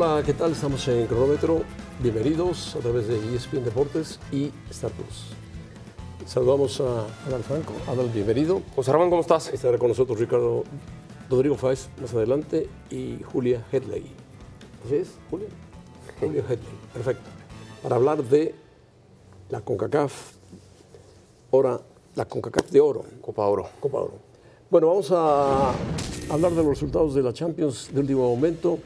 Hola, ¿qué tal? Estamos en Cronómetro. Bienvenidos a través de ESPN Deportes y Star Plus. Saludamos a Adal Franco. Adal, bienvenido. José Ramón, ¿cómo estás? Estará con nosotros Ricardo Rodrigo Fáez más adelante y Julia Headley. ¿Así es, Julia? Julia Headley, perfecto. Para hablar de la CONCACAF, ahora la CONCACAF de oro. Copa Oro. Copa Oro. Bueno, vamos a hablar de los resultados de la Champions de último momento.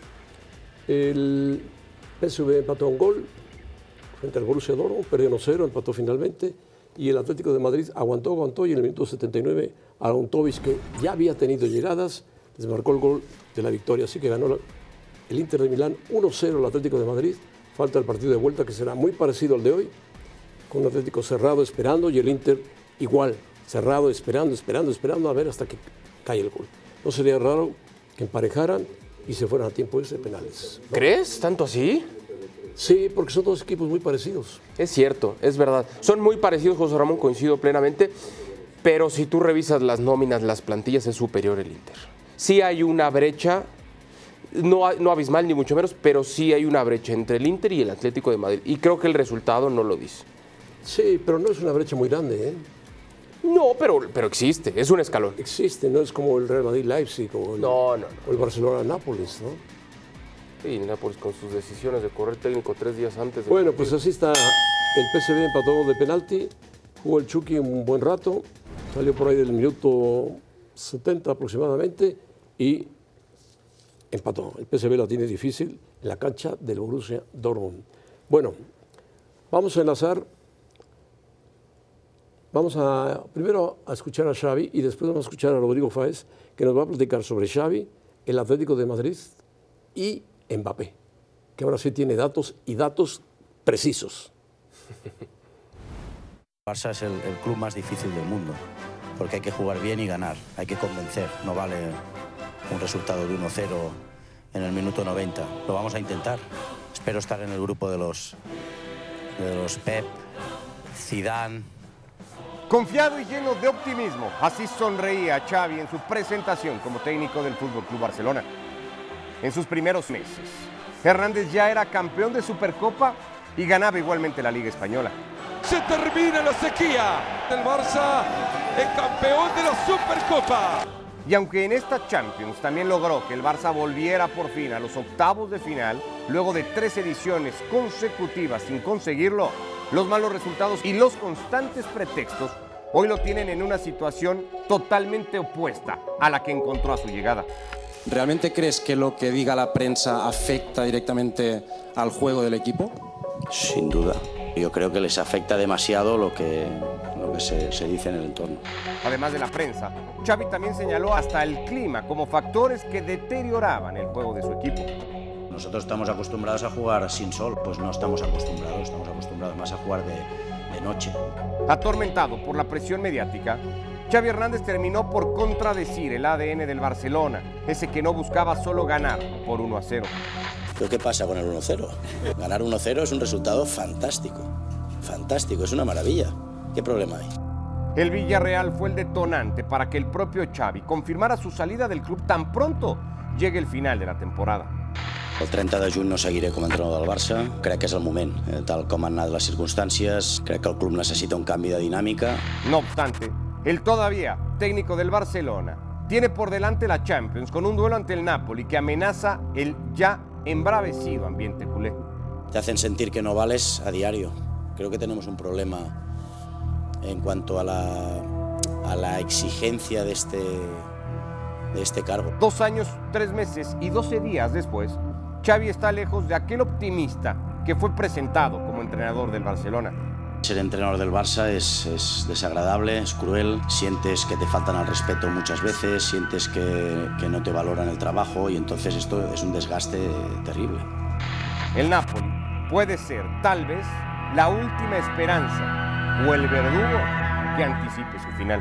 El PSV empató un gol frente al Borussia Dortmund, perdió 1-0, empató finalmente. Y el Atlético de Madrid aguantó, aguantó y en el minuto 79 Aaron Tobis, que ya había tenido llegadas, desmarcó el gol de la victoria. Así que ganó el Inter de Milán 1-0 al Atlético de Madrid. Falta el partido de vuelta que será muy parecido al de hoy, con un Atlético cerrado esperando y el Inter igual, cerrado, esperando, esperando, esperando a ver hasta que cae el gol. No sería raro que emparejaran y se fueran a tiempo de penales. ¿Crees? ¿Tanto así? Sí, porque son dos equipos muy parecidos. Es cierto, es verdad. Son muy parecidos, José Ramón, coincido plenamente. Pero si tú revisas las nóminas, las plantillas, es superior el Inter. Sí hay una brecha, no, no abismal ni mucho menos, pero sí hay una brecha entre el Inter y el Atlético de Madrid. Y creo que el resultado no lo dice. Sí, pero no es una brecha muy grande, ¿eh? No, pero, pero existe, es un escalón. Existe, no es como el Real Madrid-Leipzig o el, No, no, no. o el Barcelona-Nápoles, ¿no? Y Nápoles con sus decisiones de correr técnico tres días antes. de Bueno, pues así está. El PSV empató de penalti, jugó el Chucky un buen rato, salió por ahí del minuto 70 aproximadamente y empató. El PSV la tiene difícil en la cancha del Borussia Dortmund. Bueno, vamos a enlazar. Vamos a primero a escuchar a Xavi y después vamos a escuchar a Rodrigo Fáez, que nos va a platicar sobre Xavi, el Atlético de Madrid y Mbappé, que ahora sí tiene datos y datos precisos. Barça es el, club más difícil del mundo, porque hay que jugar bien y ganar, hay que convencer, no vale un resultado de 1-0 en el minuto 90. Lo vamos a intentar. Espero estar en el grupo de los, de los Pep, Zidane, Confiado y lleno de optimismo, así sonreía Xavi en su presentación como técnico del Fútbol Club Barcelona. En sus primeros meses, Hernández ya era campeón de Supercopa y ganaba igualmente la Liga Española. Se termina la sequía del Barça, el campeón de la Supercopa. Y aunque en esta Champions también logró que el Barça volviera por fin a los octavos de final, luego de tres ediciones consecutivas sin conseguirlo, los malos resultados y los constantes pretextos hoy lo tienen en una situación totalmente opuesta a la que encontró a su llegada. ¿Realmente crees que lo que diga la prensa afecta directamente al juego del equipo? sin duda. Yo creo que les afecta demasiado lo que, lo que se, se dice en el entorno. Además de la prensa, Xavi también señaló hasta el clima como factores que deterioraban el juego de su equipo. Nosotros estamos acostumbrados a jugar sin sol, pues no estamos acostumbrados, estamos acostumbrados más a jugar de, de noche. Atormentado por la presión mediática, Xavi Hernández terminó por contradecir el ADN del Barcelona, ese que no buscaba solo ganar por 1 a 0. ¿Pero qué pasa con el 1-0? Ganar 1-0 es un resultado fantástico. Fantástico, es una maravilla. ¿Qué problema hay? El Villarreal fue el detonante para que el propio Xavi confirmara su salida del club tan pronto llegue el final de la temporada. El 30 de juny no seguiré com a entrenador del Barça. Crec que és el moment. Eh, Tal com han anat les circumstàncies, crec que el club necessita un canvi de dinàmica. No obstante, el todavía técnico del Barcelona tiene por delante la Champions con un duelo ante el Napoli que amenaza el ya embravecido ambiente culé. Te hacen sentir que no vales a diario. Creo que tenemos un problema en cuanto a la, a la exigencia de este, de este cargo. Dos años, tres meses y doce días después, Xavi está lejos de aquel optimista que fue presentado como entrenador del Barcelona. Ser entrenador del Barça es, es, desagradable, es cruel, sientes que te faltan al respeto muchas veces, sientes que, que, no te valoran el trabajo y entonces esto es un desgaste terrible. El Napoli puede ser tal vez la última esperanza o el verdugo que anticipe su final.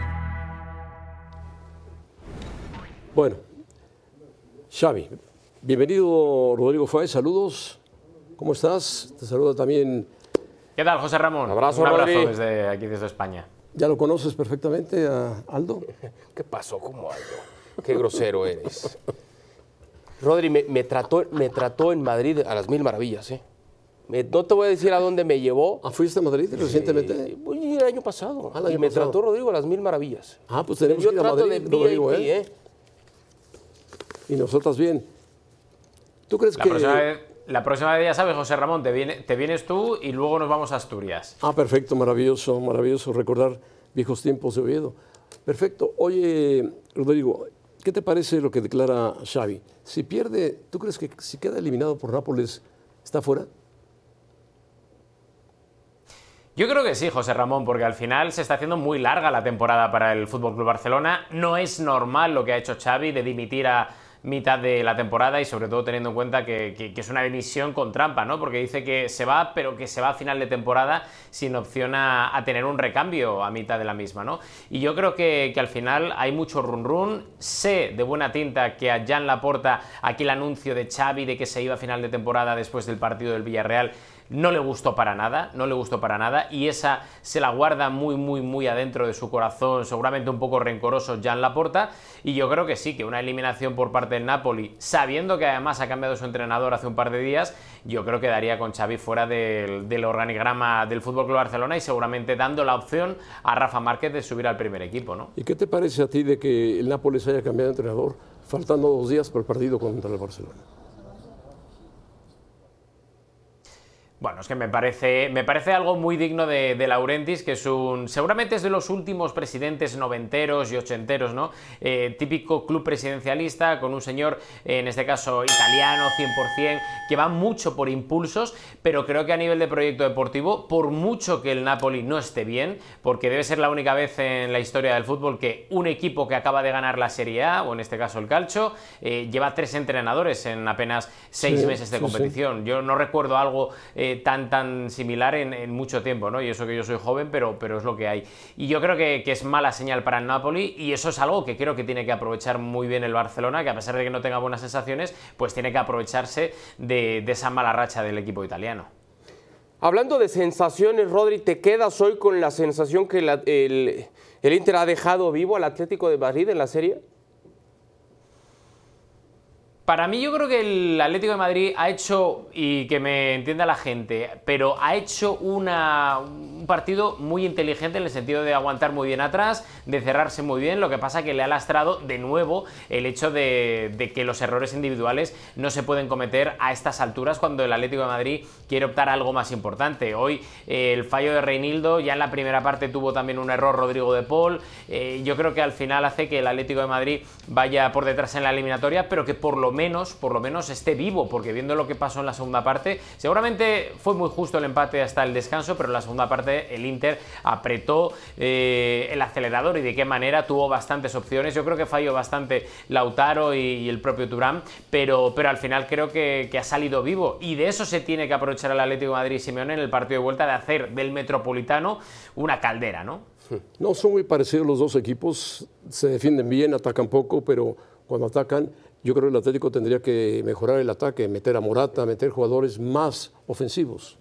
Bueno, Xavi, bienvenido Rodrigo Fáez, saludos. ¿Cómo estás? Te saluda también ¿Qué tal, José Ramón? Abrazo, Un abrazo Rodri. desde aquí, desde España. ¿Ya lo conoces perfectamente a Aldo? ¿Qué pasó? ¿Cómo algo? Qué grosero eres. Rodri, me, me trató, me trató en Madrid a las mil maravillas, ¿eh? Me- no te voy a decir a dónde me llevó. Ah, ¿Fuiste a Madrid recientemente? Eh, voy el año pasado. Ah, el año y me pasado. trató Rodrigo a las mil maravillas. Ah, pues tenemos Yo que ir a Madrid, de Rodrigo, VIP, ¿eh? ¿eh? Y nosotras bien. ¿Tú crees La que...? próxima, vez, la próxima vez, ya sabes, José Ramón, te, viene- te vienes tú y luego nos vamos a Asturias. Ah, perfecto, maravilloso, maravilloso recordar viejos tiempos de Oviedo. Perfecto. Oye, Rodrigo, ¿qué te parece lo que declara Xavi? Si pierde, ¿tú crees que si queda eliminado por Nápoles, está fuera? Yo creo que sí, José Ramón, porque al final se está haciendo muy larga la temporada para el Fútbol Club Barcelona. No es normal lo que ha hecho Xavi de dimitir a mitad de la temporada y sobre todo teniendo en cuenta que, es una dimisión con trampa, ¿no? Porque dice que se va, pero que se va a final de temporada sin opción a, tener un recambio a mitad de la misma, ¿no? Y yo creo que, al final hay mucho run run. Sé de buena tinta que a Jan Laporta aquel anuncio de Xavi de que se iba a final de temporada después del partido del Villarreal no le gustó para nada, no le gustó para nada y esa se la guarda muy muy muy adentro de su corazón, seguramente un poco rencoroso Jan Laporta y yo creo que sí, que una eliminación por parte del Napoli, sabiendo que además ha cambiado su entrenador hace un par de días, yo creo que daría con Xavi fuera del, organigrama del Fútbol Club Barcelona y seguramente dando la opción a Rafa Márquez de subir al primer equipo, ¿no? ¿Y qué te parece a ti de que el Nápoles haya cambiado de entrenador faltando dos días para el partido contra el Barcelona? Bueno, es que me parece, me parece algo muy digno de, de Laurentis, que es un. Seguramente es de los últimos presidentes noventeros y ochenteros, ¿no? Eh, típico club presidencialista con un señor, en este caso italiano, 100%, que va mucho por impulsos, pero creo que a nivel de proyecto deportivo, por mucho que el Napoli no esté bien, porque debe ser la única vez en la historia del fútbol que un equipo que acaba de ganar la Serie A, o en este caso el Calcio, eh, lleva tres entrenadores en apenas seis Sí, meses de sí, sí. competición. Yo no recuerdo algo eh, tan tan similar en, mucho tiempo, ¿no? Y eso que yo soy joven, pero, pero es lo que hay. Y yo creo que, que es mala señal para el Napoli y eso es algo que creo que tiene que aprovechar muy bien el Barcelona, que a pesar de que no tenga buenas sensaciones, pues tiene que aprovecharse de, de esa mala racha del equipo italiano. Hablando de sensaciones, Rodri, ¿te quedas hoy con la sensación que el, el Inter ha dejado vivo al Atlético de Madrid en la serie? Para mí yo creo que el Atlético de Madrid ha hecho, y que me entienda la gente, pero ha hecho una- un partido muy inteligente en el sentido de aguantar muy bien atrás, de cerrarse muy bien, lo que pasa que le ha lastrado de nuevo el hecho de, que los errores individuales no se pueden cometer a estas alturas cuando el Atlético de Madrid quiere optar a algo más importante. Hoy eh, el fallo de Reinildo, ya en la primera parte tuvo también un error Rodrigo de Paul, eh, yo creo que al final hace que el Atlético de Madrid vaya por detrás en la eliminatoria, pero que por lo menos, por lo menos esté vivo, porque viendo lo que pasó en la segunda parte, seguramente fue muy justo el empate hasta el descanso, pero la segunda parte el Inter apretó eh, el acelerador y de qué manera tuvo bastantes opciones. Yo creo que falló bastante Lautaro y, el propio Turán, pero, pero al final creo que, ha salido vivo y de eso se tiene que aprovechar el Atlético Madrid y Simeone en el partido de vuelta de hacer del Metropolitano una caldera, ¿no? No, son muy parecidos los dos equipos, se defienden bien, atacan poco, pero cuando atacan, yo creo que el Atlético tendría que mejorar el ataque, meter a Morata, meter jugadores más ofensivos.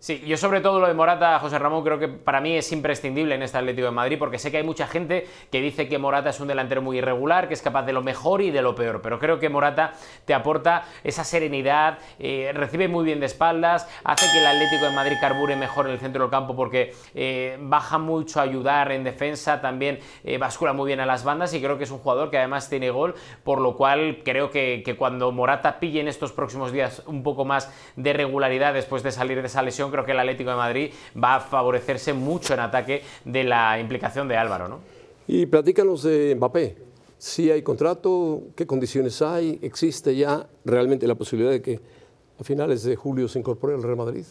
Sí, yo sobre todo lo de Morata, José Ramón, creo que para mí es imprescindible en este Atlético de Madrid, porque sé que hay mucha gente que dice que Morata es un delantero muy irregular, que es capaz de lo mejor y de lo peor, pero creo que Morata te aporta esa serenidad, eh, recibe muy bien de espaldas, hace que el Atlético de Madrid carbure mejor en el centro del campo porque eh, baja mucho a ayudar en defensa, también eh, bascula muy bien a las bandas y creo que es un jugador que además tiene gol, por lo cual creo que, que cuando Morata pille en estos próximos días un poco más de regularidad después de salir de esa lesión, creo que el Atlético de Madrid va a favorecerse mucho en ataque de la implicación de Álvaro, ¿no? Y platícanos de Mbappé. si hay contrato, qué condiciones hay, existe ya realmente la posibilidad de que a finales de julio se incorpore al Real Madrid.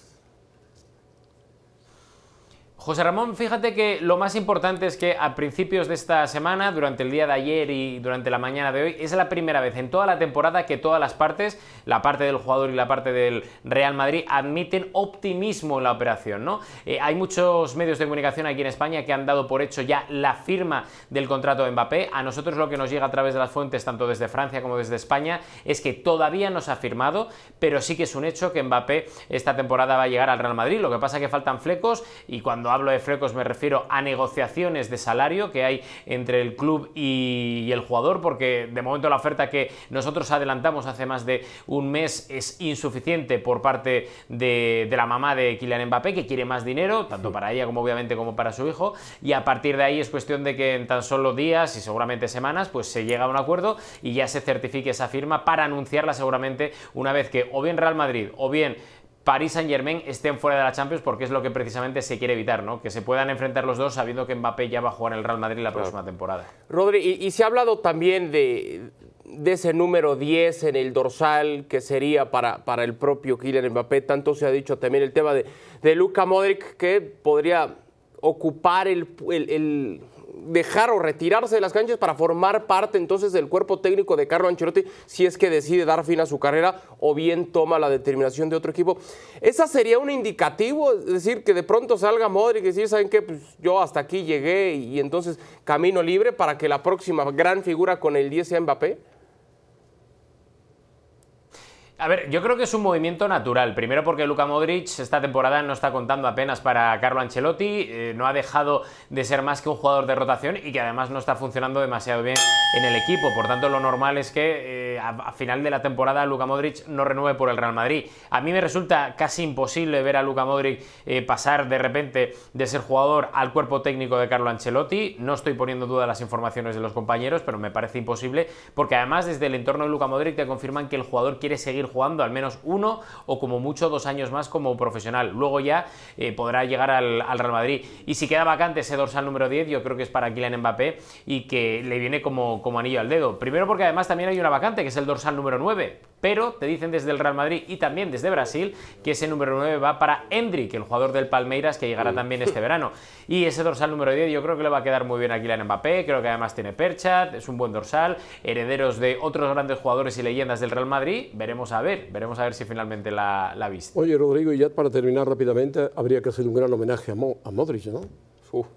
José Ramón, fíjate que lo más importante es que a principios de esta semana, durante el día de ayer y durante la mañana de hoy, es la primera vez en toda la temporada que todas las partes, la parte del jugador y la parte del Real Madrid, admiten optimismo en la operación. ¿no? Eh, hay muchos medios de comunicación aquí en España que han dado por hecho ya la firma del contrato de Mbappé. A nosotros lo que nos llega a través de las fuentes, tanto desde Francia como desde España, es que todavía no se ha firmado, pero sí que es un hecho que Mbappé esta temporada va a llegar al Real Madrid. Lo que pasa es que faltan flecos y cuando hablo de flecos me refiero a negociaciones de salario que hay entre el club y, el jugador, porque de momento la oferta que nosotros adelantamos hace más de un mes es insuficiente por parte de, la mamá de Kylian Mbappé, que quiere más dinero, tanto para ella como obviamente como para su hijo, y a partir de ahí es cuestión de que en tan solo días y seguramente semanas, pues se llega a un acuerdo y ya se certifique esa firma para anunciarla seguramente una vez que o bien Real Madrid o bien París Saint Germain estén fuera de la Champions porque es lo que precisamente se quiere evitar, ¿no? Que se puedan enfrentar los dos sabiendo que Mbappé ya va a jugar en el Real Madrid la próxima temporada. Rodri, y, se ha hablado también de, ese número 10 en el dorsal que sería para, para el propio Kylian Mbappé. Tanto se ha dicho también el tema de, de Luka Modric que podría ocupar el dejar o retirarse de las canchas para formar parte entonces del cuerpo técnico de Carlo Ancelotti si es que decide dar fin a su carrera o bien toma la determinación de otro equipo. ¿Esa sería un indicativo? Es decir, que de pronto salga Modric y decir, ¿saben qué? Pues yo hasta aquí llegué y entonces camino libre para que la próxima gran figura con el 10 sea Mbappé. A ver, yo creo que es un movimiento natural. Primero porque Luka Modric esta temporada no está contando apenas para Carlo Ancelotti, eh, no ha dejado de ser más que un jugador de rotación y que además no está funcionando demasiado bien en el equipo. Por tanto, lo normal es que eh, a, final de la temporada Luka Modric no renueve por el Real Madrid. A mí me resulta casi imposible ver a Luka Modric eh, pasar de repente de ser jugador al cuerpo técnico de Carlo Ancelotti. No estoy poniendo duda las informaciones de los compañeros, pero me parece imposible porque además desde el entorno de Luka Modric te confirman que el jugador quiere seguir jugando al menos uno o como mucho dos años más como profesional. Luego ya eh, podrá llegar al, Real Madrid. Y si queda vacante ese dorsal número 10, yo creo que es para Kylian Mbappé y que le viene como, como anillo al dedo. Primero porque además también hay una vacante, que es el dorsal número 9. Pero te dicen desde el Real Madrid y también desde Brasil que ese número 9 va para Endrick, el jugador del Palmeiras que llegará también este verano. Y ese dorsal número 10 yo creo que le va a quedar muy bien a Kylian Mbappé, creo que además tiene perchat, es un buen dorsal, herederos de otros grandes jugadores y leyendas del Real Madrid, veremos a ver, veremos a ver si finalmente la, la viste. Oye, Rodrigo, y ya para terminar rápidamente, habría que hacer un gran homenaje a, a Modric, ¿no? Uf.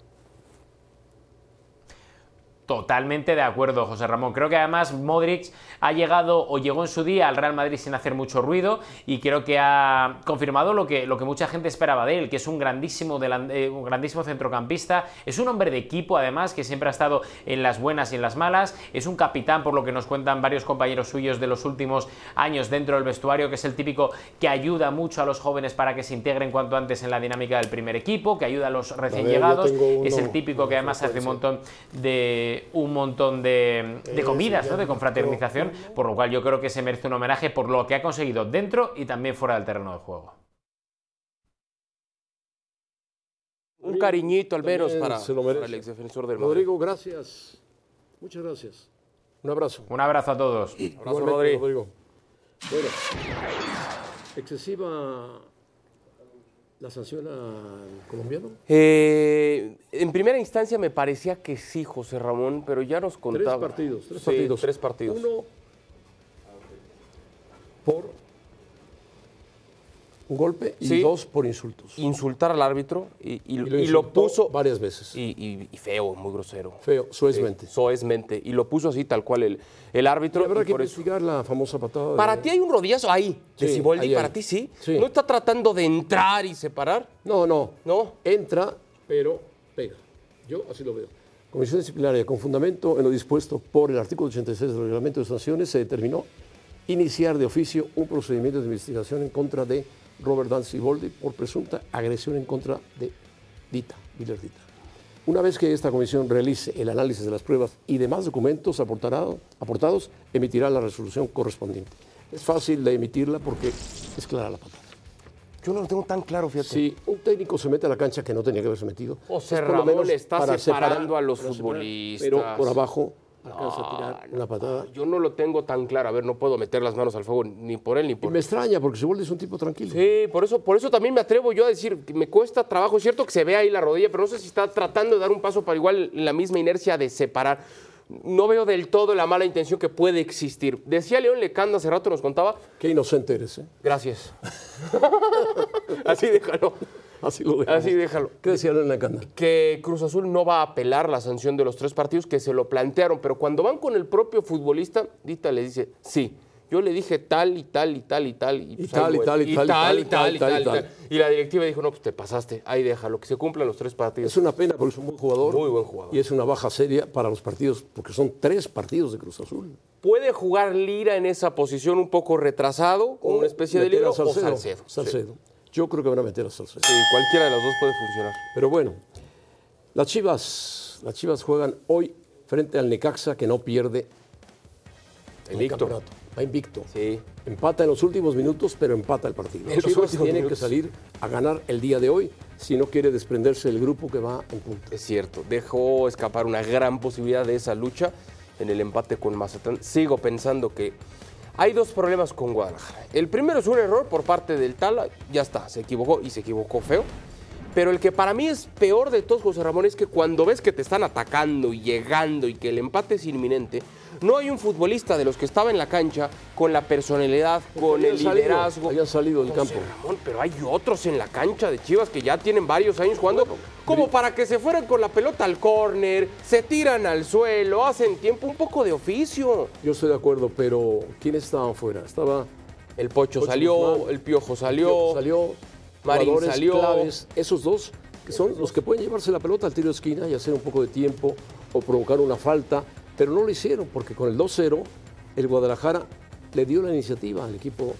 Totalmente de acuerdo, José Ramón. Creo que además Modric ha llegado o llegó en su día al Real Madrid sin hacer mucho ruido y creo que ha confirmado lo que, lo que mucha gente esperaba de él, que es un grandísimo, eh, un grandísimo centrocampista, es un hombre de equipo además que siempre ha estado en las buenas y en las malas, es un capitán por lo que nos cuentan varios compañeros suyos de los últimos años dentro del vestuario, que es el típico que ayuda mucho a los jóvenes para que se integren cuanto antes en la dinámica del primer equipo, que ayuda a los recién llegados, es el típico que además hace un montón de un montón de, comidas, ¿no? de confraternización, por lo cual yo creo que se merece un homenaje por lo que ha conseguido dentro y también fuera del terreno de juego. Un cariñito al menos para, el ex defensor del Rodrigo, gracias. Muchas gracias. Un abrazo. Un abrazo a todos. Un abrazo, Rodrigo. Bueno, excesiva ¿La sanción al colombiano? Eh, en primera instancia me parecía que sí, José Ramón, pero ya nos contaba. Tres partidos, tres partidos. Tres partidos. Uno por un golpe y dos por insultos. Insultar al árbitro y, lo, puso varias veces. Y, feo, muy grosero. Feo, soezmente. soezmente. Y lo puso así, tal cual el, el árbitro. habrá que investigar la famosa patada. Para ti hay un rodillazo ahí, de sí, para ti sí? ¿No está tratando de entrar y separar? No, no. ¿No? Entra, pero pega. Yo así lo veo. Comisión disciplinaria con fundamento en lo dispuesto por el artículo 86 del reglamento de sanciones se determinó iniciar de oficio un procedimiento de investigación en contra de Robert Dancy Boldi por presunta agresión en contra de Dita, Miller Dita. Una vez que esta comisión realice el análisis de las pruebas y demás documentos aportados, emitirá la resolución correspondiente. Es fácil de emitirla porque es clara la patada. Yo no lo tengo tan claro, fíjate. Si un técnico se mete a la cancha que no tenía que haberse metido, o sea, Ramón le está separando a los futbolistas. pero por abajo alcanza a tirar una patada. Yo no lo tengo tan claro. A ver, no puedo meter las manos al fuego ni por él ni Y por me extraña porque Siboldi es un tipo tranquilo. Sí, por eso, por eso también me atrevo yo a decir que me cuesta trabajo. Es cierto que se ve ahí la rodilla, pero no sé si está tratando de dar un paso para igual la misma inercia de separar. No veo del todo la mala intención que puede existir. Decía León Lecanda hace rato, nos contaba. Qué inocente eres, ¿eh? Gracias. Así déjalo. Así lo dejamos. Así déjalo. ¿Qué decía en la canda? que Cruz Azul no va a apelar la sanción de los tres partidos que se lo plantearon, pero cuando van con el propio futbolista, Dita le dice, sí, yo le dije tal y tal y tal y tal y, pues, tal, y tal, y tal, y tal, y tal, y tal, y tal. Y la directiva dijo, no, pues te pasaste, ahí déjalo, que se cumplan los tres partidos. Es una pena porque es un buen jugador. Muy buen jugador. Y es una baja seria para los partidos, porque son tres partidos de Cruz Azul. Puede jugar Lira en esa posición un poco retrasado, con una especie de a o Salcedo. Salcedo. Salcedo. Yo creo que van a meter a Salcedo. Sí, cualquiera de las dos puede funcionar. Pero bueno, las Chivas, las Chivas juegan hoy frente al Necaxa que no pierde el Invicto. campeonato. Va invicto. Sí. Empata en los últimos minutos, pero empata el partido. En los Chivas últimos tiene minutos. que salir a ganar el día de hoy si no quiere desprenderse del grupo que va en punta. Es cierto, dejó escapar una gran posibilidad de esa lucha en el empate con Mazatlán. Sigo pensando que hay dos problemas con Guadalajara. El primero es un error por parte del Tala, ya está, se equivocó y se equivocó feo. Pero el que para mí es peor de todos, José Ramón, es que cuando ves que te están atacando y llegando y que el empate es inminente, no hay un futbolista de los que estaba en la cancha con la personalidad, con el salido, liderazgo. habían salido del José campo. Ramón, pero hay otros en la cancha de Chivas que ya tienen varios años jugando, como para que se fueran con la pelota al córner, se tiran al suelo, hacen tiempo, un poco de oficio. Yo estoy de acuerdo, pero ¿quiénes estaban fuera? Estaba El Pocho, Pocho salió, Guzmán, el Piojo salió, Piojo salió, Marín jugadores salió. claves, esos dos que son los que pueden llevarse la pelota al tiro de esquina y hacer un poco de tiempo o provocar una falta, pero no lo hicieron porque con el 2-0 el Guadalajara le dio la iniciativa al equipo.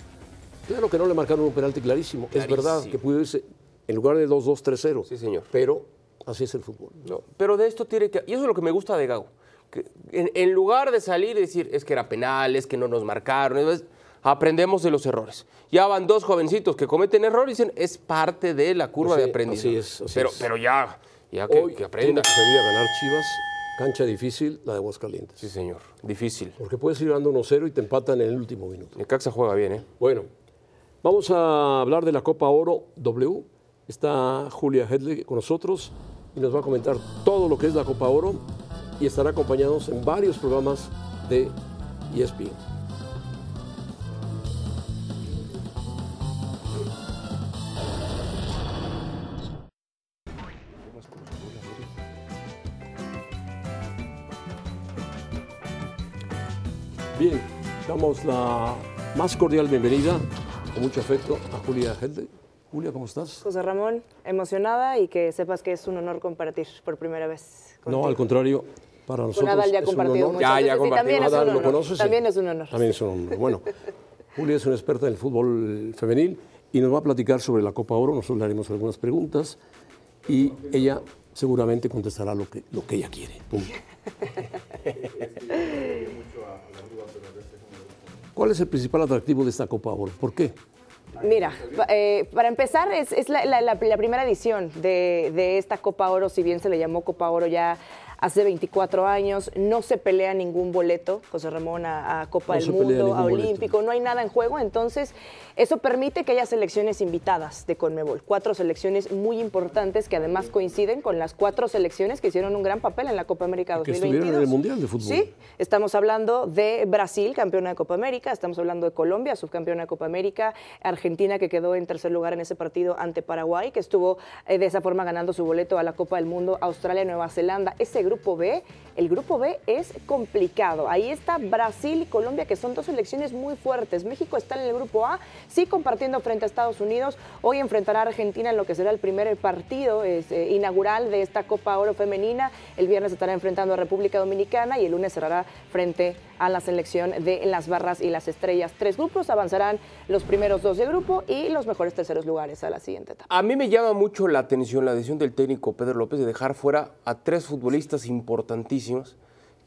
Claro que no le marcaron un penalti clarísimo, es verdad que pudo irse en lugar de 2-2 3-0. Sí, señor. Pero así es el fútbol. No, pero de esto tiene que. Y eso es lo que me gusta de Gago. que en, en lugar de salir y decir, es que era penal, es que no nos marcaron, es- aprendemos de los errores. Ya van dos jovencitos que cometen errores y dicen, es parte de la curva Así- de aprendizaje. así es, así pero, es. pero ya, ya que, Hoy que tiene aprenda. que salir a ganar Chivas, cancha difícil, la de Aguascalientes. Sí, señor. Difícil. Porque puedes ir ganando 1-0 y te empatan en el último minuto. Necaxa juega bien, ¿eh? Bueno, vamos a hablar de la Copa Oro W. Está Julia Hedley con nosotros y nos va a comentar todo lo que es la Copa Oro y estará acompañados en varios programas de ESPN. Bien, damos la más cordial bienvenida, con mucho afecto, a Julia Hedley. Julia, ¿cómo estás? José Ramón, emocionada y que sepas que es un honor compartir por primera vez. No, contigo. al contrario, para nosotros Nadal ya ha es un compartido honor. Ya, ya ¿lo honor. conoces? También es un honor. También es un honor. Bueno, Julia es una experta en el fútbol femenil y nos va a platicar sobre la Copa Oro. Nosotros le haremos algunas preguntas y ella seguramente contestará lo que, lo que ella quiere. Punto. ¿Cuál es el principal atractivo de esta Copa Oro? ¿Por qué? Mira, eh, para empezar, es, la, primera edición de esta Copa Oro, si bien se le llamó Copa Oro ya hace 24 años, no se pelea ningún boleto, José Ramón, a, a Copa No del Mundo, a boleto. Olímpico, no hay nada en juego, entonces eso permite que haya selecciones invitadas de Conmebol, cuatro selecciones muy importantes que además coinciden con las cuatro selecciones que hicieron un gran papel en la Copa América Que 2022. estuvieron en el Mundial de Fútbol. Sí, Estamos hablando de Brasil, campeona de Copa América, estamos hablando de Colombia, subcampeona de Copa América, Argentina que quedó en tercer lugar en ese partido ante Paraguay, que estuvo eh, de esa forma ganando su boleto a la Copa del Mundo, Australia, Nueva Zelanda. Ese grupo B, el grupo B es complicado. Ahí está Brasil y Colombia, que son dos selecciones muy fuertes. México está en el grupo A, sí compartiendo frente a Estados Unidos. Hoy enfrentará a Argentina en lo que será el primer partido es, eh, inaugural de esta Copa Oro femenina. El viernes estará enfrentando a República Dominicana y el lunes cerrará frente a la selección de las barras y las estrellas. Tres grupos avanzarán los primeros dos de grupo y los mejores terceros lugares a la siguiente etapa. A mí me llama mucho la atención la decisión del técnico Pedro López de dejar fuera a tres futbolistas importantísimos,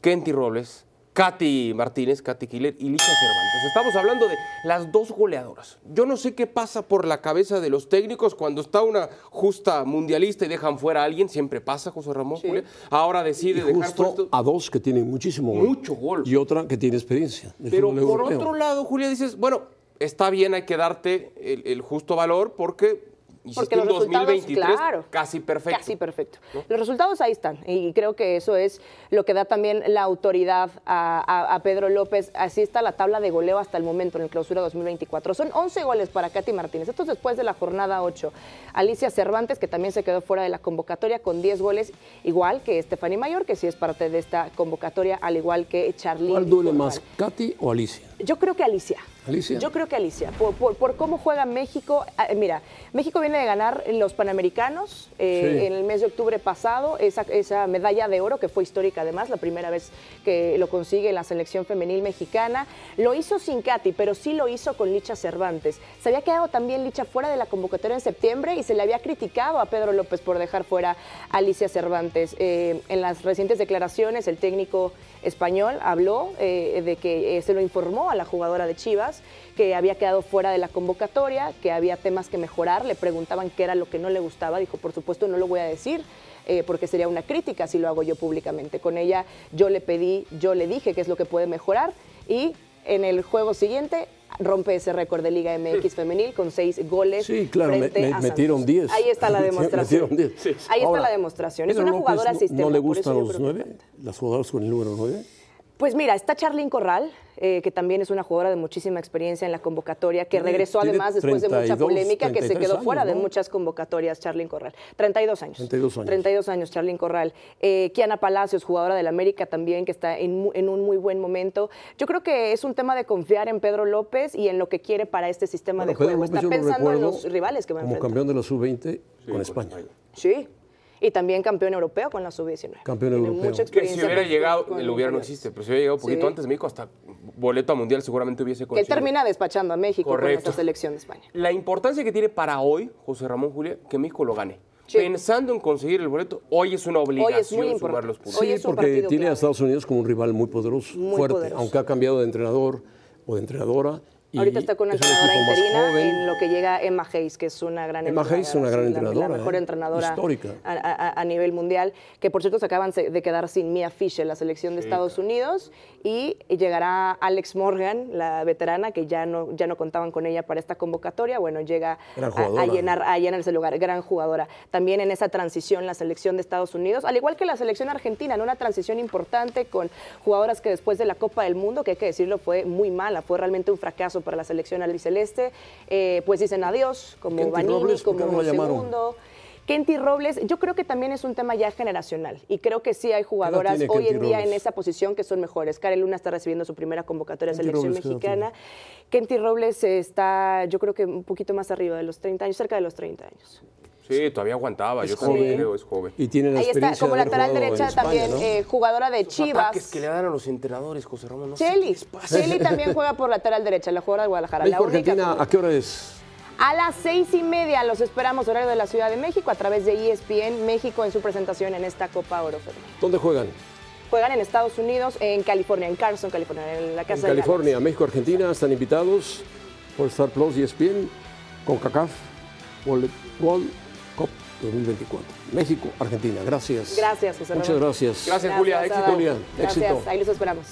Kenty Robles, Katy Martínez, Katy Killer y Licha Cervantes. Estamos hablando de las dos goleadoras. Yo no sé qué pasa por la cabeza de los técnicos cuando está una justa mundialista y dejan fuera a alguien. Siempre pasa, José Ramón Julia. Ahora decide Y dejar justo fuera. a dos que tienen muchísimo gol. Mucho gol. Y otra que tiene experiencia. Pero por europeo. otro lado, Julia, dices, bueno, está bien, hay que darte el, el justo valor porque hiciste Porque los un resultados, 2023 claro. casi perfecto. Casi perfecto. Los resultados ahí están y creo que eso es lo que da también la autoridad a, a- a Pedro López. Así está la tabla de goleo hasta el momento en el clausura 2024. Son 11 goles para Katy Martínez. Esto es después de la jornada 8. Alicia Cervantes, que también se quedó fuera de la convocatoria con 10 goles, igual que Stephanie Mayor, que sí es parte de esta convocatoria, al igual que Charly. ¿Cuál duele más, Katy o Alicia? Yo creo que Alicia. Alicia. Yo creo que Alicia. Por, por- por cómo juega México. ah, Mira, México viene de ganar los Panamericanos eh, Sí. en el mes de octubre pasado, esa, esa medalla de oro que fue histórica además, la primera vez que lo consigue la selección femenil mexicana. Lo hizo sin Katy, pero sí lo hizo con Licha Cervantes. Se había quedado también Licha fuera de la convocatoria en septiembre y se le había criticado a Pedro López por dejar fuera a Alicia Cervantes. Eh, en las recientes declaraciones, el técnico español habló eh, de que eh, se lo informó a la jugadora de Chivas que había quedado fuera de la convocatoria, que había temas que mejorar, le preguntaban qué era lo que no le gustaba, dijo, por supuesto no lo voy a decir, eh, porque sería una crítica si lo hago yo públicamente. Con ella yo le pedí, yo le dije qué es lo que puede mejorar y en el juego siguiente rompe ese récord de Liga MX femenil con seis goles. Sí, claro, me- frente me- a Santos. metieron 10. Ahí está la demostración. Metieron 10. Ahí está la demostración. Es una jugadora no- sistema. ¿No le gustan los nueve? ¿Las jugadoras con el número nueve? Pues mira, está Charlyn Corral, eh, que también es una jugadora de muchísima experiencia en la convocatoria, que Tiene- regresó tiene además después de mucha 32, polémica, que se 33 quedó fuera de muchas convocatorias, Charlyn Corral. 32 años. 32 años. 32 años, Charlyn Corral. Eh, Kiana Palacios, jugadora del América también, que está en, mu- en un muy buen momento. Yo creo que es un tema de confiar en Pedro López y en lo que quiere para este sistema Bueno, de Pedro juego. López está pensando en los rivales que va a Como enfrentar. campeón de la sub-20 con España. Sí. Y también campeón europeo con la sub-19. Campeón Tiene europeo. mucha Que si experiencia hubiera con- llegado, con el hubiera no existe, pero si hubiera llegado un poquito Sí. antes, México hasta boleto a mundial seguramente hubiese Que él conseguido. termina despachando a México con Correcto. esta selección de España. La importancia que tiene para hoy, José Ramón Julia, que México lo gane. Sí. Pensando en conseguir el boleto, hoy es una obligación muy sumar importante. los puntos. Hoy Sí, porque tiene a. Estados Unidos como un rival muy poderoso, Muy fuerte, poderoso. aunque ha cambiado de entrenador o de entrenadora. Ahorita está con una entrenadora interina en lo que llega Emma Hayes, que es una gran Emma Hayes es una gran entrenadora, La, mejor ¿eh? entrenadora Histórica. A, a- a nivel mundial, que por cierto se acaban de quedar sin Mia Fisher, la selección de Estados Unidos, y llegará Alex Morgan, la veterana, que ya no, ya no contaban con ella para esta convocatoria. Bueno, llega a, a llenar, a llenar ese lugar, gran jugadora. También en esa transición la selección de Estados Unidos, al igual que la selección argentina, en una transición importante con jugadoras que después de la Copa del Mundo, que hay que decirlo, fue muy mala, fue realmente un fracaso para la selección albiceleste, eh, pues dicen adiós, como Kenty Vanini, Robles, ¿por como no? Segundo. Kenty Robles, yo creo que también es un tema ya generacional y creo que sí hay jugadoras hoy Kenty en día Robles? en esa posición que son mejores. Karen Luna está recibiendo su primera convocatoria Kenty selección Robles, ¿qué edad mexicana. Kenty Robles está, yo creo que un poquito más arriba de los 30 años, cerca de los 30 años. Sí, todavía aguantaba, yo Es también joven. creo, es joven. Y tiene la Ahí está, experiencia como lateral en derecha España, también, ¿no? eh, jugadora de Los ataques Chivas. que le dan a los entrenadores, José Ramón, no sé Cheli. Cheli también juega por lateral derecha, la jugadora de Guadalajara. la única México-Argentina, que- ¿a qué hora es? A las seis y media los esperamos, horario de la Ciudad de México, a través de E ESPN México en su presentación en esta Copa Oro. ¿Dónde juegan? Juegan en Estados Unidos, en California, en Carson, California, en la En casa de California, México-Argentina, están invitados por Star Plus y ESPN con CACAF World World Cup 2024. México-Argentina, gracias. Gracias, José Muchas gracias. Gracias, Julia, éxito. Julia, Gracias, éxito. ahí los esperamos.